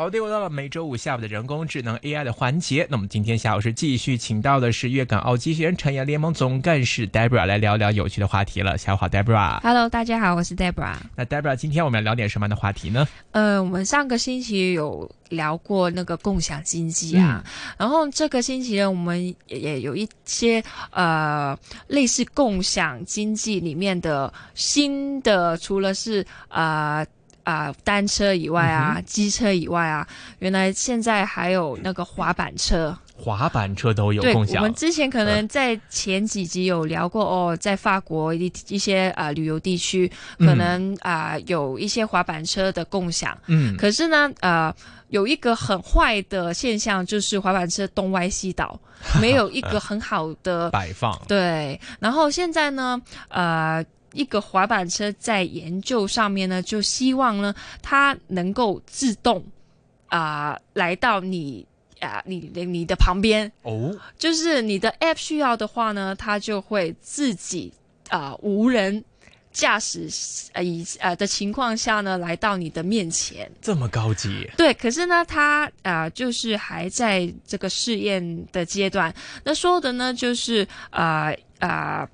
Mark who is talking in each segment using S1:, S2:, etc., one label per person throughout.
S1: 好，又到了每周五下午的人工智能 AI 的环节。那么今天下午是继续请到的是粤港澳机器人产业联盟总干事 Debra 来聊聊有趣的话题了。下午好，Debra。
S2: Hello，大家好，我是 Debra。
S1: 那 Debra，今天我们要聊点什么样的话题呢？
S2: 呃，我们上个星期有聊过那个共享经济啊，然后这个星期呢，我们也有一些呃类似共享经济里面的新的，除了是呃。啊，单车以外啊，机车以外啊，原来现在还有那个滑板车，
S1: 滑板车都有共享。
S2: 我们之前可能在前几集有聊过哦，在法国一一些啊旅游地区，可能啊有一些滑板车的共享。嗯，可是呢，呃，有一个很坏的现象，就是滑板车东歪西倒，没有一个很好的
S1: 摆放。
S2: 对，然后现在呢，呃。一个滑板车在研究上面呢，就希望呢，它能够自动啊来到你啊你的你的旁边哦，就是你的 App 需要的话呢，它就会自己啊无人驾驶呃以呃的情况下呢来到你的面前，
S1: 这么高级？
S2: 对，可是呢，它啊就是还在这个试验的阶段。那说的呢就是啊啊。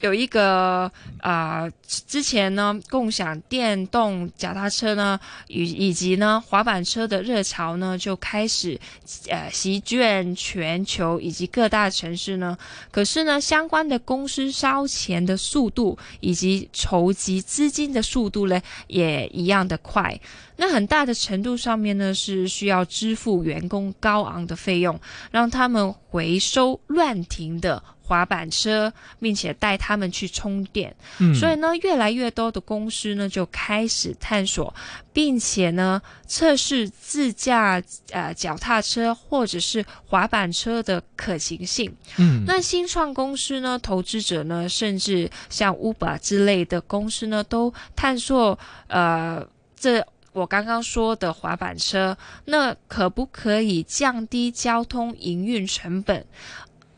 S2: 有一个啊，之前呢，共享电动脚踏车呢，以以及呢，滑板车的热潮呢，就开始呃席卷全球以及各大城市呢。可是呢，相关的公司烧钱的速度以及筹集资金的速度呢，也一样的快。那很大的程度上面呢，是需要支付员工高昂的费用，让他们回收乱停的滑板车，并且带他们去充电。嗯，所以呢，越来越多的公司呢就开始探索，并且呢测试自驾呃脚踏车或者是滑板车的可行性。嗯，那新创公司呢，投资者呢，甚至像 Uber 之类的公司呢，都探索呃这。我刚刚说的滑板车，那可不可以降低交通营运成本，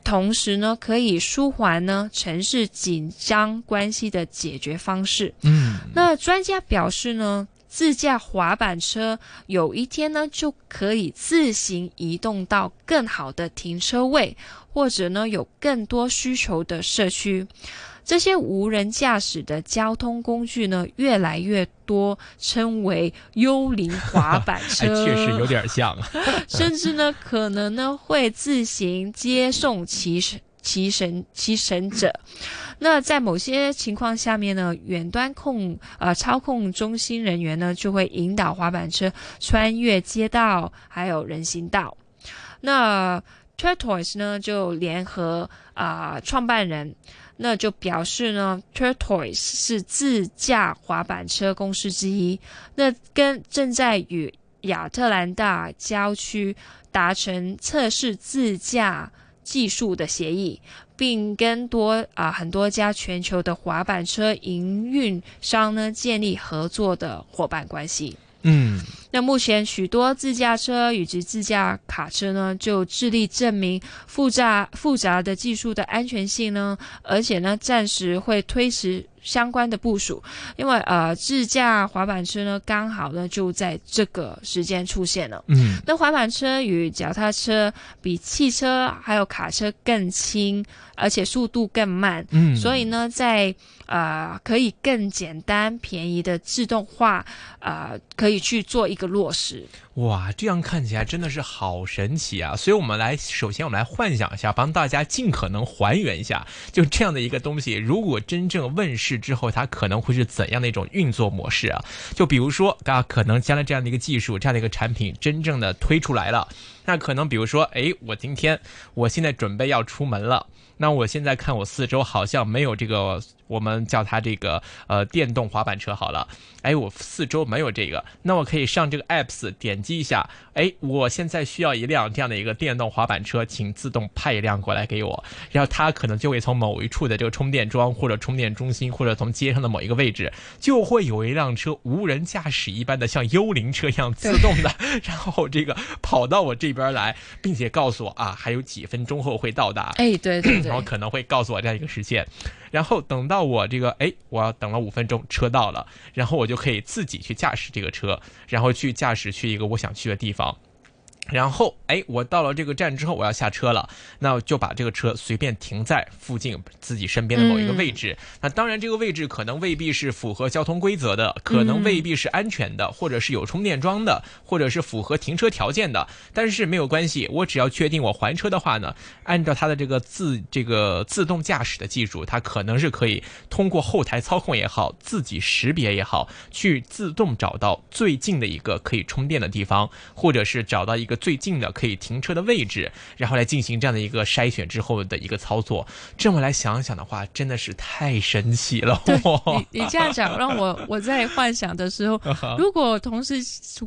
S2: 同时呢，可以舒缓呢城市紧张关系的解决方式？嗯，那专家表示呢，自驾滑板车有一天呢就可以自行移动到更好的停车位，或者呢有更多需求的社区。这些无人驾驶的交通工具呢，越来越多，称为幽灵滑板车，
S1: 确实有点像，
S2: 甚至呢，可能呢会自行接送骑神、骑神、骑神者。那在某些情况下面呢，远端控呃操控中心人员呢，就会引导滑板车穿越街道，还有人行道。那 Tortoise 呢，就联合啊创办人。那就表示呢，Tortoise 是自驾滑板车公司之一。那跟正在与亚特兰大郊区达成测试自驾技术的协议，并跟多啊很多家全球的滑板车营运商呢建立合作的伙伴关系。嗯，那目前许多自驾车以及自驾卡车呢，就致力证明复杂复杂的技术的安全性呢，而且呢，暂时会推迟。相关的部署，因为呃，自驾滑板车呢，刚好呢就在这个时间出现了。嗯，那滑板车与脚踏车比汽车还有卡车更轻，而且速度更慢。嗯，所以呢，在呃可以更简单便宜的自动化呃，可以去做一个落实。
S1: 哇，这样看起来真的是好神奇啊！所以，我们来首先我们来幻想一下，帮大家尽可能还原一下，就这样的一个东西，如果真正问世之后，它可能会是怎样的一种运作模式啊？就比如说，大家可能将来这样的一个技术，这样的一个产品真正的推出来了，那可能比如说，哎，我今天我现在准备要出门了。那我现在看我四周好像没有这个，我们叫它这个呃电动滑板车好了。哎，我四周没有这个，那我可以上这个 apps 点击一下。哎，我现在需要一辆这样的一个电动滑板车，请自动派一辆过来给我。然后它可能就会从某一处的这个充电桩或者充电中心，或者从街上的某一个位置，就会有一辆车无人驾驶一般的像幽灵车一样自动的，然后这个跑到我这这边来，并且告诉我啊，还有几分钟后会到达。
S2: 哎，对对对，
S1: 然后可能会告诉我这样一个时间，然后等到我这个哎，我要等了五分钟，车到了，然后我就可以自己去驾驶这个车，然后去驾驶去一个我想去的地方。然后，哎，我到了这个站之后，我要下车了，那就把这个车随便停在附近自己身边的某一个位置。那当然，这个位置可能未必是符合交通规则的，可能未必是安全的，或者是有充电桩的，或者是符合停车条件的。但是没有关系，我只要确定我还车的话呢，按照它的这个自这个自动驾驶的技术，它可能是可以通过后台操控也好，自己识别也好，去自动找到最近的一个可以充电的地方，或者是找到一个。最近的可以停车的位置，然后来进行这样的一个筛选之后的一个操作。这么来想想的话，真的是太神奇了。
S2: 对 你你这样讲，让我我在幻想的时候，如果同时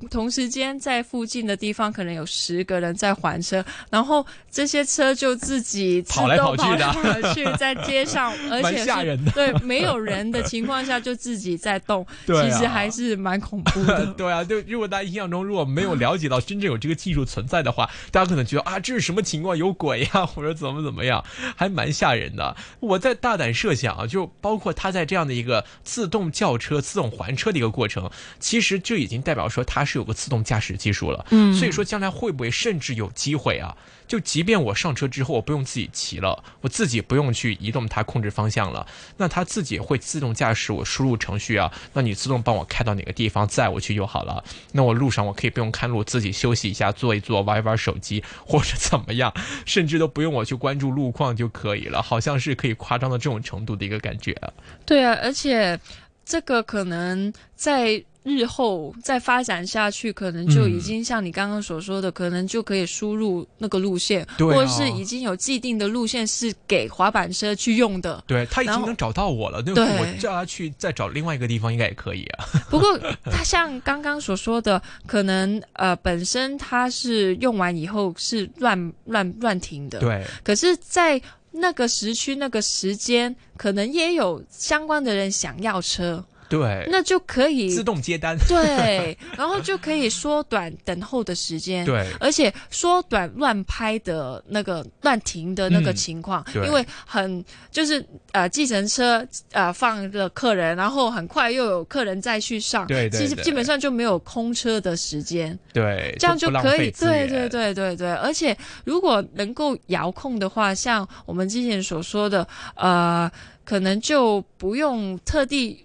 S2: 同时间在附近的地方可能有十个人在还车，然后这些车就自己
S1: 跑来跑去
S2: 的 去在街上，而且
S1: 吓人的。
S2: 对没有人的情况下就自己在动，其实还是蛮恐怖的。
S1: 对啊，就如果大家印象中如果没有了解到真正有这个技术。存在的话，大家可能觉得啊，这是什么情况？有鬼呀，或者怎么怎么样，还蛮吓人的。我在大胆设想啊，就包括它在这样的一个自动轿车、自动还车的一个过程，其实就已经代表说它是有个自动驾驶技术了。嗯，所以说将来会不会甚至有机会啊？就即便我上车之后，我不用自己骑了，我自己不用去移动它控制方向了，那它自己会自动驾驶我输入程序啊，那你自动帮我开到哪个地方载我去就好了。那我路上我可以不用看路，自己休息一下，坐坐一坐，玩一玩手机 或者怎么样，甚至都不用我去关注路况就可以了，好像是可以夸张到这种程度的一个感觉。
S2: 对啊，而且这个可能在。日后再发展下去，可能就已经像你刚刚所说的，可能就可以输入那个路线，或者是已经有既定的路线是给滑板车去用的。
S1: 对他已经能找到我了，对我叫他去再找另外一个地方，应该也可以啊。
S2: 不过他像刚刚所说的，可能呃本身他是用完以后是乱乱乱停的。
S1: 对。
S2: 可是，在那个时区那个时间，可能也有相关的人想要车。
S1: 对，
S2: 那就可以
S1: 自动接单。
S2: 对，然后就可以缩短等候的时间。
S1: 对，
S2: 而且缩短乱拍的那个乱停的那个情况，因为很就是呃，计程车呃放了客人，然后很快又有客人再去上，
S1: 对，其
S2: 实基本上就没有空车的时间。
S1: 对，
S2: 这样就可以。对对对对对，而且如果能够遥控的话，像我们之前所说的，呃，可能就不用特地。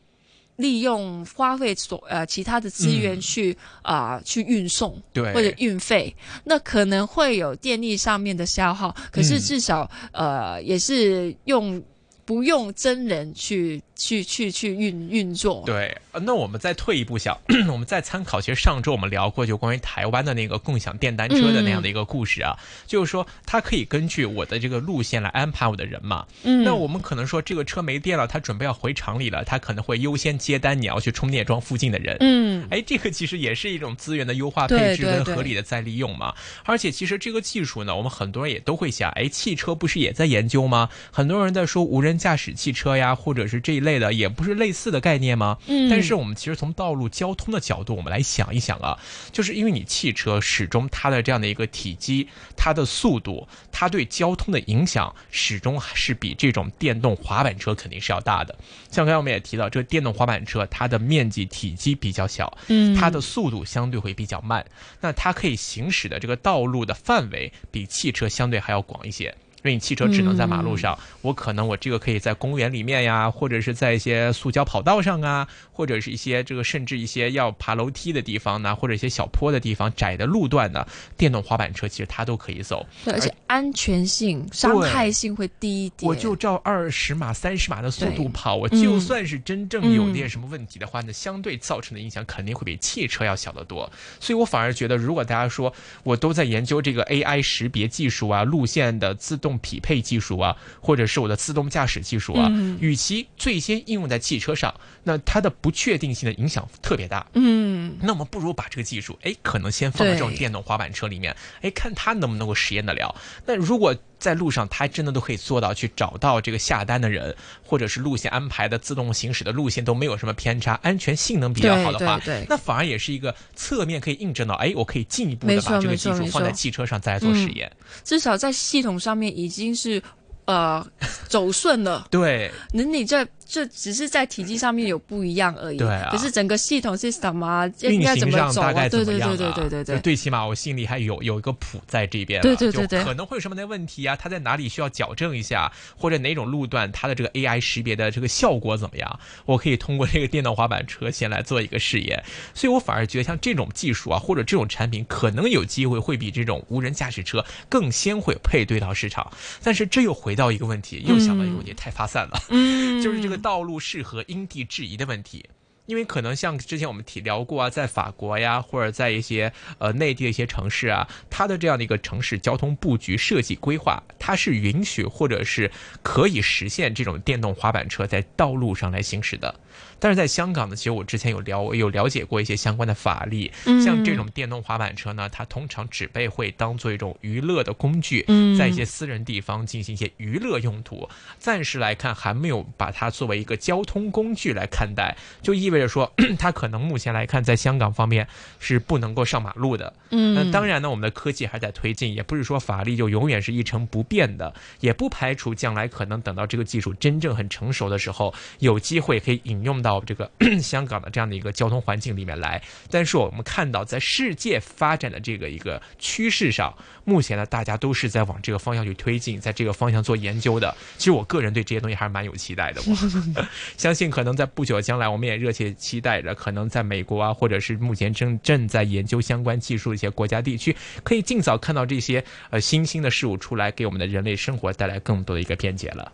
S2: 利用花费所呃其他的资源去啊去运送，
S1: 对
S2: 或者运费，那可能会有电力上面的消耗，可是至少呃也是用。不用真人去去去去运运作。
S1: 对，那我们再退一步想，我们再参考，其实上周我们聊过，就关于台湾的那个共享电单车的那样的一个故事啊，就是说它可以根据我的这个路线来安排我的人嘛。嗯。那我们可能说这个车没电了，他准备要回厂里了，他可能会优先接单你要去充电桩附近的人。嗯。哎，这个其实也是一种资源的优化配置跟合理的再利用嘛。而且其实这个技术呢，我们很多人也都会想，哎，汽车不是也在研究吗？很多人在说无人。驾驶汽车呀，或者是这一类的，也不是类似的概念吗？嗯，但是我们其实从道路交通的角度，我们来想一想啊，就是因为你汽车始终它的这样的一个体积、它的速度、它对交通的影响，始终还是比这种电动滑板车肯定是要大的。像刚才我们也提到，这个电动滑板车它的面积体积比较小，嗯，它的速度相对会比较慢，那它可以行驶的这个道路的范围比汽车相对还要广一些。因为你汽车只能在马路上，我可能我这个可以在公园里面呀，或者是在一些塑胶跑道上啊，或者是一些这个甚至一些要爬楼梯的地方呢，或者一些小坡的地方、窄的路段呢，电动滑板车其实它都可以走。
S2: 对，而且安全性、伤害性会低一点。
S1: 我就照二十码、三十码的速度跑，我就算是真正有点什么问题的话，那相对造成的影响肯定会比汽车要小得多。所以我反而觉得，如果大家说我都在研究这个 AI 识别技术啊，路线的自动。匹配技术啊，或者是我的自动驾驶技术啊，与其最先应用在汽车上，那它的不确定性的影响特别大。嗯，那我们不如把这个技术，哎，可能先放在这种电动滑板车里面，哎，看它能不能够实验得了。那如果在路上，它真的都可以做到去找到这个下单的人，或者是路线安排的自动行驶的路线都没有什么偏差，安全性能比较好的话，
S2: 对对对
S1: 那反而也是一个侧面可以印证到，哎，我可以进一步的把这个技术放在汽车上再来做实验。
S2: 至少在系统上面已经是呃走顺了。
S1: 对，
S2: 那你这这只是在体积上面有不一样而已。
S1: 对啊
S2: 可是整个系统 system 啊，应
S1: 运
S2: 该怎
S1: 行
S2: 么走啊？
S1: 上大概怎
S2: 对对
S1: 么样啊？
S2: 对对对对对。
S1: 就最起码我心里还有有一个谱在这边了，
S2: 对对对对
S1: 可能会有什么的问题啊？它在哪里需要矫正一下，或者哪种路段它的这个 AI 识别的这个效果怎么样？我可以通过这个电动滑板车先来做一个试验，所以我反而觉得像这种技术啊，或者这种产品，可能有机会会比这种无人驾驶车更先会配对到市场。但是这又回到一个问题，又想到一个问题，太发散了。
S2: 嗯，
S1: 就是这个道路适合因地制宜的问题。因为可能像之前我们提聊过啊，在法国呀，或者在一些呃内地的一些城市啊，它的这样的一个城市交通布局设计规划，它是允许或者是可以实现这种电动滑板车在道路上来行驶的。但是在香港呢，其实我之前有了有了解过一些相关的法律，
S2: 嗯
S1: 像这种电动滑板车呢，它通常只被会当做一种娱乐的工具，
S2: 嗯
S1: 在一些私人地方进行一些娱乐用途。暂时来看，还没有把它作为一个交通工具来看待，就意味着说，它可能目前来看，在香港方面是不能够上马路的。
S2: 嗯
S1: 那当然呢，我们的科技还在推进，也不是说法律就永远是一成不变的，也不排除将来可能等到这个技术真正很成熟的时候，有机会可以引用到这个 香港的这样的一个交通环境里面来。但是我们看到，在世界发展的这个一个趋势上，目前呢，大家都是在往这个方向去推进，在这个方向做研究的。其实我个人对这些东西还是蛮有期待的，我 相信可能在不久的将来，我们也热切期待着，可能在美国啊，或者是目前正正在研究相关技术的一些国家地区，可以尽早看到这些呃新兴的事物出来，给我们的人类生活带来更多的一个便捷了。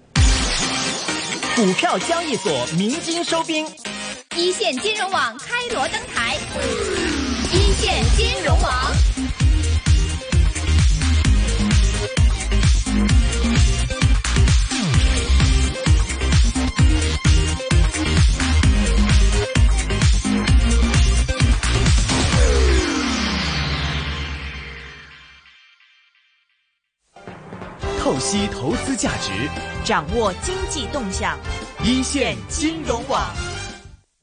S3: 股票交易所鸣金收兵，
S4: 一线金融网开锣登台，一线金融网。
S5: 掌握经济动向，
S3: 一线金融网。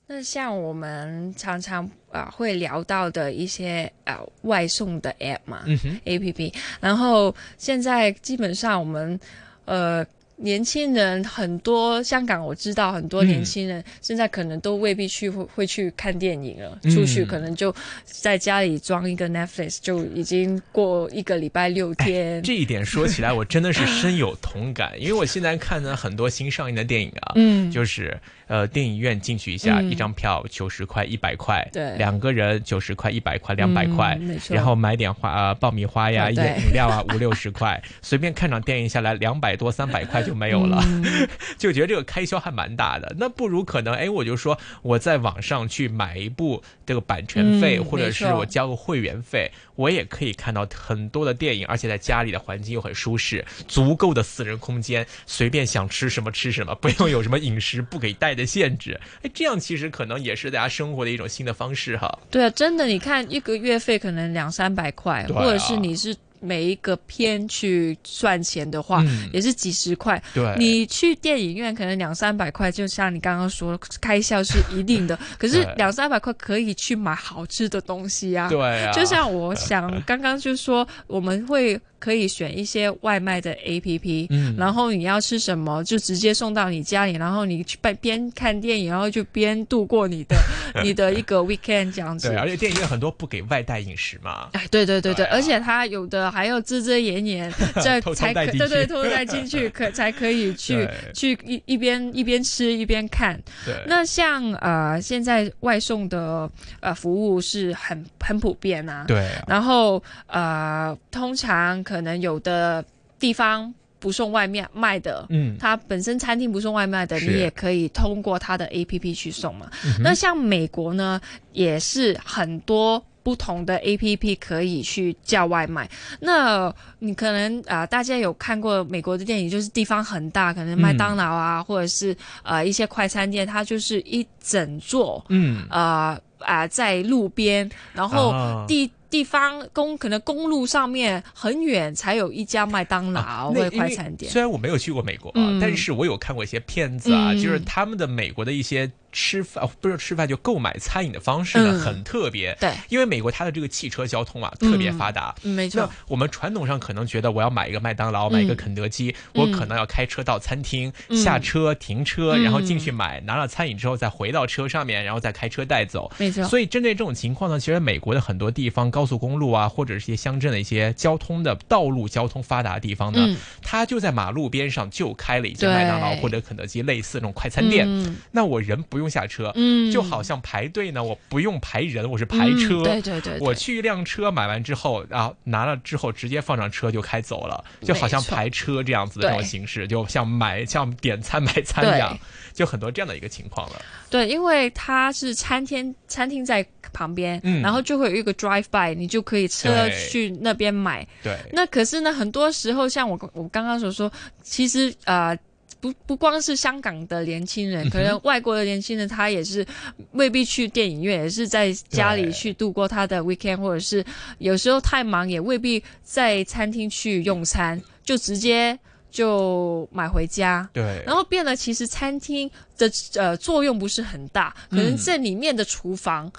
S2: 那像我们常常啊、呃会聊到的一些呃外送的 app 嘛、
S1: 嗯
S2: ，a p p 然后现在基本上我们呃年轻人很多，香港我知道很多
S1: 嗯。
S2: 年轻人现在可能都未必去会会去看电影了，
S1: 嗯。
S2: 出去可能就在家里装一个 Netflix 就已经过一个礼拜六天。
S1: 这一点说起来，我真的是深有同感，因为我现在看的很多新上映的电影啊，
S2: 嗯。
S1: 就是呃电影院进去一下，
S2: 嗯。
S1: 一张票九十块、一百块，
S2: 对。
S1: 两个人九十块、一百块、两百块然后买点花呃爆米花呀、饮料啊，五六十块，随便看场电影下来两百多、三百块就没有了。
S2: 嗯。
S1: 就觉得这个开销还蛮大的。那不如可能，哎，我就说我在网上去买一部这个版权费，
S2: 嗯
S1: 或者是我交个会员费，我也可以看到很多的电影，而且在家里的环境又很舒适，足够的私人空间，随便想吃什么吃什么，不用有什么饮食不给带的限制。哎，这样其实可能也是大家生活的一种新的方式哈。
S2: 对啊，真的，你看一个月费可能两三百块，
S1: 啊
S2: 或者是你是每一个片去算钱的话，
S1: 嗯
S2: 也是几十块。
S1: 对，
S2: 你去电影院可能两三百块，就像你刚刚说，开销是一定的。可是两三百块可以去买好吃的东西啊。
S1: 对啊，
S2: 就像我想刚刚就说，我们会可以选一些外卖的 A P P，
S1: 嗯
S2: 然后你要吃什么就直接送到你家里，然后你去边边看电影，然后就边度过你的 你的一个 weekend 这样子。
S1: 对，而且电影院很多不给外带饮食嘛。
S2: 哎，对对对对，
S1: 对啊
S2: 而且它有的还要遮遮掩掩，这才对对偷带进去，可才可以去去一一边一边吃一边看。
S1: 对，
S2: 那像呃现在外送的呃服务是很很普遍啊，
S1: 对。啊，
S2: 然后呃通常可能有的地方不送外面卖的，
S1: 嗯，
S2: 它本身餐厅不送外卖的，你也可以通过它的 A P P 去送嘛。
S1: 嗯
S2: 那像美国呢，也是很多。不同的 A P P 可以去叫外卖，那你可能啊、呃大家有看过美国的电影，就是地方很大，可能麦当劳啊，或者是呃一些快餐店，它就是一整座
S1: 嗯，
S2: 呃啊、在路边，然后
S1: 啊。
S2: 地地方公可能公路上面很远才有一家麦当劳或快餐店。
S1: 虽然我没有去过美国啊，
S2: 嗯。
S1: 但是我有看过一些片子啊，
S2: 嗯。
S1: 就是他们的美国的一些吃饭，哦不是吃饭就购买餐饮的方式呢，
S2: 嗯
S1: 很特别。
S2: 对，
S1: 因为美国它的这个汽车交通啊特别发达。
S2: 嗯，没
S1: 那
S2: 错，
S1: 我们传统上可能觉得我要买一个麦当劳，买一个
S2: 嗯
S1: 肯德基，我可能要开车到餐厅，
S2: 嗯
S1: 下车停车，
S2: 嗯
S1: 然后进去买，拿了餐饮之后再回到车上面，然后再开车带走。
S2: 没错。
S1: 所以针对这种情况呢，其实美国的很多地方高速公路啊，或者是一些乡镇的一些交通的道路交通发达的地方呢，
S2: 嗯
S1: 它就在马路边上就开了一家麦当劳或者肯德基类似那种快餐店。
S2: 嗯
S1: 那我人不用下车，
S2: 嗯
S1: 就好像排队呢，我不用排人，我是排车。
S2: 嗯对对对，对
S1: 我去一辆车买完之后，然后拿了之后直接放上车就开走了，就好像排车这样子的这种形式，就像买像点餐买餐一样，就很多这样的一个情况了。
S2: 对，因为它是餐厅，餐厅在旁边，
S1: 嗯
S2: 然后就会有一个 drive by，你就可以车去那边买。
S1: 对，
S2: 那可是呢，很多时候像我我刚刚所说，其实呃。不不光是香港的年轻人，可能外国的年轻人他也是未必去电影院，也是在家里去度过他的 weekend，或者是有时候太忙也未必在餐厅去用餐，就直接就买回家。
S1: 对，
S2: 然后变得其实餐厅的呃作用不是很大，可能
S1: 嗯
S2: 这里面的厨房。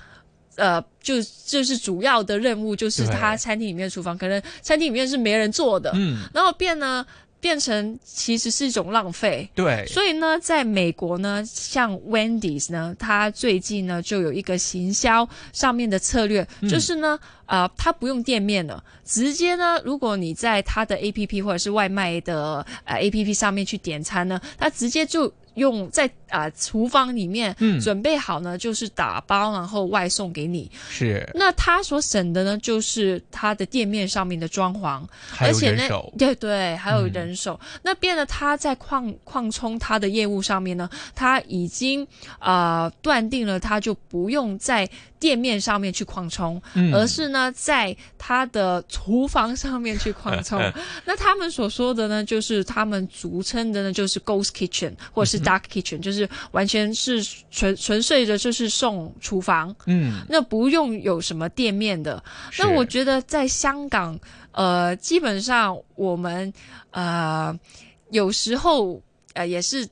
S2: 呃，就就是主要的任务就是他餐厅里面的厨房，可能餐厅里面是没人做的，
S1: 嗯，
S2: 然后变呢变成其实是一种浪费。
S1: 对，
S2: 所以呢，在美国呢，像 Wendy's 呢，它最近呢就有一个行销上面的策略，
S1: 嗯
S2: 就是呢，呃，它不用店面了，直接呢，如果你在它的 APP 或者是外卖的呃 APP 上面去点餐呢，它直接就用在啊、厨房里面
S1: 嗯
S2: 准备好呢，就是打包然后外送给你。
S1: 是，
S2: 那他所省的呢，就是他的店面上面的装潢，而且呢，，对对，还有人手。那变得他在扩扩充他的业务上面呢，他已经啊断定了，他就不用再店面上面去扩充，
S1: 嗯
S2: 而是呢在他的厨房上面去扩充。那他们所说的呢，就是他们俗称的呢，就是 ghost kitchen 或者是 dark kitchen，、就是完全是纯纯粹的，就是送厨房。
S1: 嗯，
S2: 那不用有什么店面的。那我觉得在香港，呃，基本上我们呃有时候呃也是。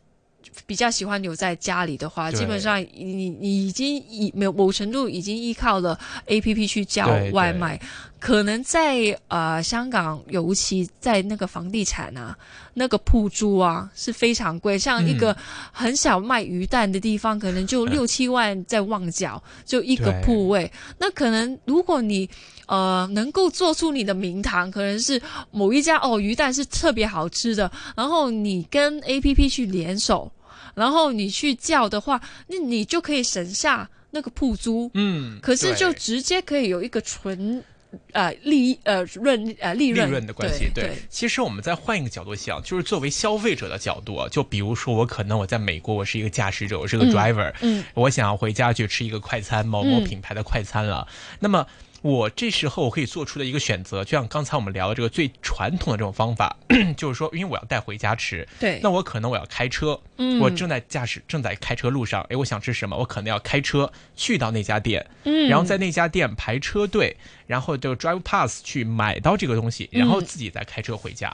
S2: 比较喜欢留在家里的话，基本上你你已经以某某程度已经依靠了 A P P 去叫外卖，可能在呃香港，尤其在那个房地产啊，那个铺租啊是非常贵，像一
S1: 嗯
S2: 个很小卖鱼蛋的地方，可能就六七万在旺角，就一个铺位。那可能如果你呃能够做出你的名堂，可能是某一家哦鱼蛋是特别好吃的，然后你跟 A P P 去联手，然后你去叫的话，那你就可以省下那个铺租。
S1: 嗯，
S2: 可是就直接可以有一个纯呃利呃润呃利润
S1: 利润的关系，
S2: 对。
S1: 其实我们再换一个角度想，就是作为消费者的角度啊，就比如说我可能我在美国，我是一个驾驶者，我是个
S2: 嗯
S1: driver，、
S2: 嗯。
S1: 我想要回家去吃一个快餐，某某
S2: 嗯。
S1: 品牌的快餐了，那么。我这时候我可以做出的一个选择，就像刚才我们聊的这个最传统的这种方法，就是说，因为我要带回家吃，
S2: 对
S1: 那我可能我要开车，
S2: 嗯
S1: 我正在驾驶，正在开车路上，哎，我想吃什么，我可能要开车去到那家店，
S2: 嗯
S1: 然后在那家店排车队，然后就 drive pass 去买到这个东西，然后自己再开车回家。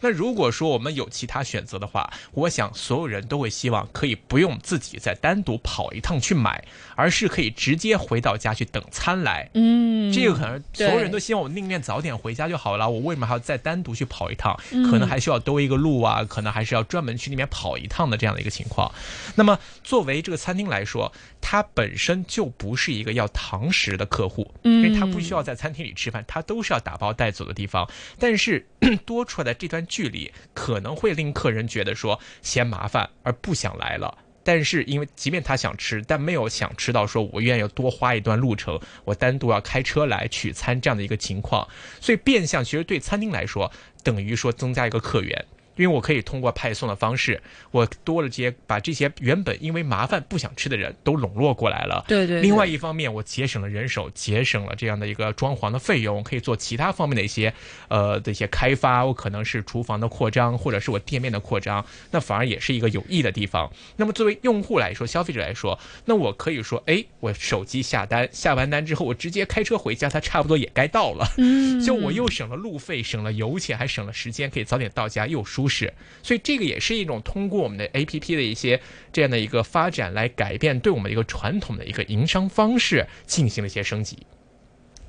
S1: 那如果说我们有其他选择的话，我想所有人都会希望可以不用自己再单独跑一趟去买，而是可以直接回到家去等餐来。
S2: 嗯
S1: 这个可能所有人都希望我宁愿早点回家就好了，我为什么还要再单独去跑一趟？
S2: 嗯。
S1: 可能还需要兜一个路啊，可能还是要专门去那边跑一趟的这样的一个情况。那么作为这个餐厅来说，它本身就不是一个要堂食的客户，因为它不需要在餐厅里吃饭，它都是要打包带走的地方。但是多出来的这段距离，可能会令客人觉得说嫌麻烦而不想来了。但是因为即便他想吃，但没有想吃到说我愿意多花一段路程，我单独要开车来取餐这样的一个情况，所以变相其实对餐厅来说，等于说增加一个客源。因为我可以通过派送的方式，我多了这些把这些原本因为麻烦不想吃的人都笼络过来了。
S2: 对对对
S1: 另外一方面，我节省了人手，节省了这样的一个装潢的费用，可以做其他方面的一些呃的一些开发。我可能是厨房的扩张，或者是我店面的扩张，那反而也是一个有益的地方。那么作为用户来说，消费者来说，那我可以说，哎，我手机下单，下完单之后，我直接开车回家，它差不多也该到了。
S2: 嗯，
S1: 就我又省了路费，省了油钱，还省了时间，可以早点到家，又舒是。所以这个也是一种通过我们的 A P P 的一些这样的一个发展来改变对我们一个传统的一个营商方式进行了一些升级。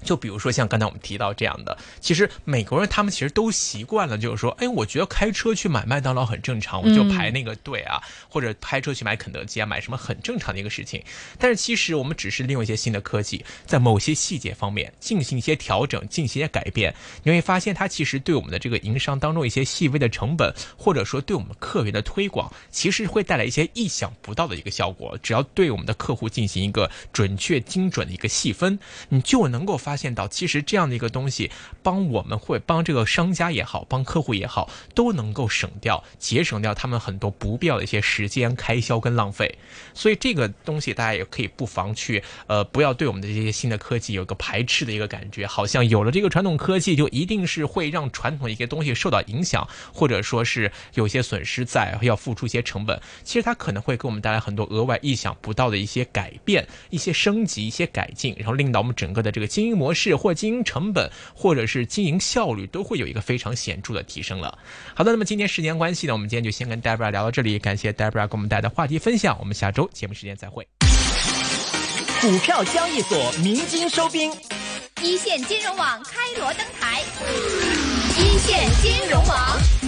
S1: 就比如说像刚才我们提到这样的，其实美国人他们其实都习惯了，就是说，哎，我觉得开车去买麦当劳很正常，我就排那个队啊，或者开车去买肯德基啊，买什么很正常的一个事情。但是其实我们只是利用一些新的科技，在某些细节方面进行一些调整，进行一些改变，你会发现它其实对我们的这个营商当中一些细微的成本，或者说对我们客源的推广，其实会带来一些意想不到的一个效果。只要对我们的客户进行一个准确精准的一个细分，你就能够发发现到，其实这样的一个东西，帮我们会帮这个商家也好，帮客户也好，都能够省掉、节省掉他们很多不必要的一些时间开销跟浪费。所以这个东西大家也可以不妨去，呃，不要对我们的这些新的科技有个排斥的一个感觉，好像有了这个传统科技就一定是会让传统一些东西受到影响，或者说是有些损失在，要付出一些成本。其实它可能会给我们带来很多额外意想不到的一些改变、一些升级、一些改进，然后令到我们整个的这个经营模式或经营成本，或者是经营效率都会有一个非常显著的提升了。好的，那么今天时间关系呢，我们今天就先跟 Debra 聊到这里，感谢 Debra 给我们带来的话题分享，我们下周节目时间再会。
S3: 股票交易所鸣金收兵。
S4: 一线金融网开锣登台，一线金融网。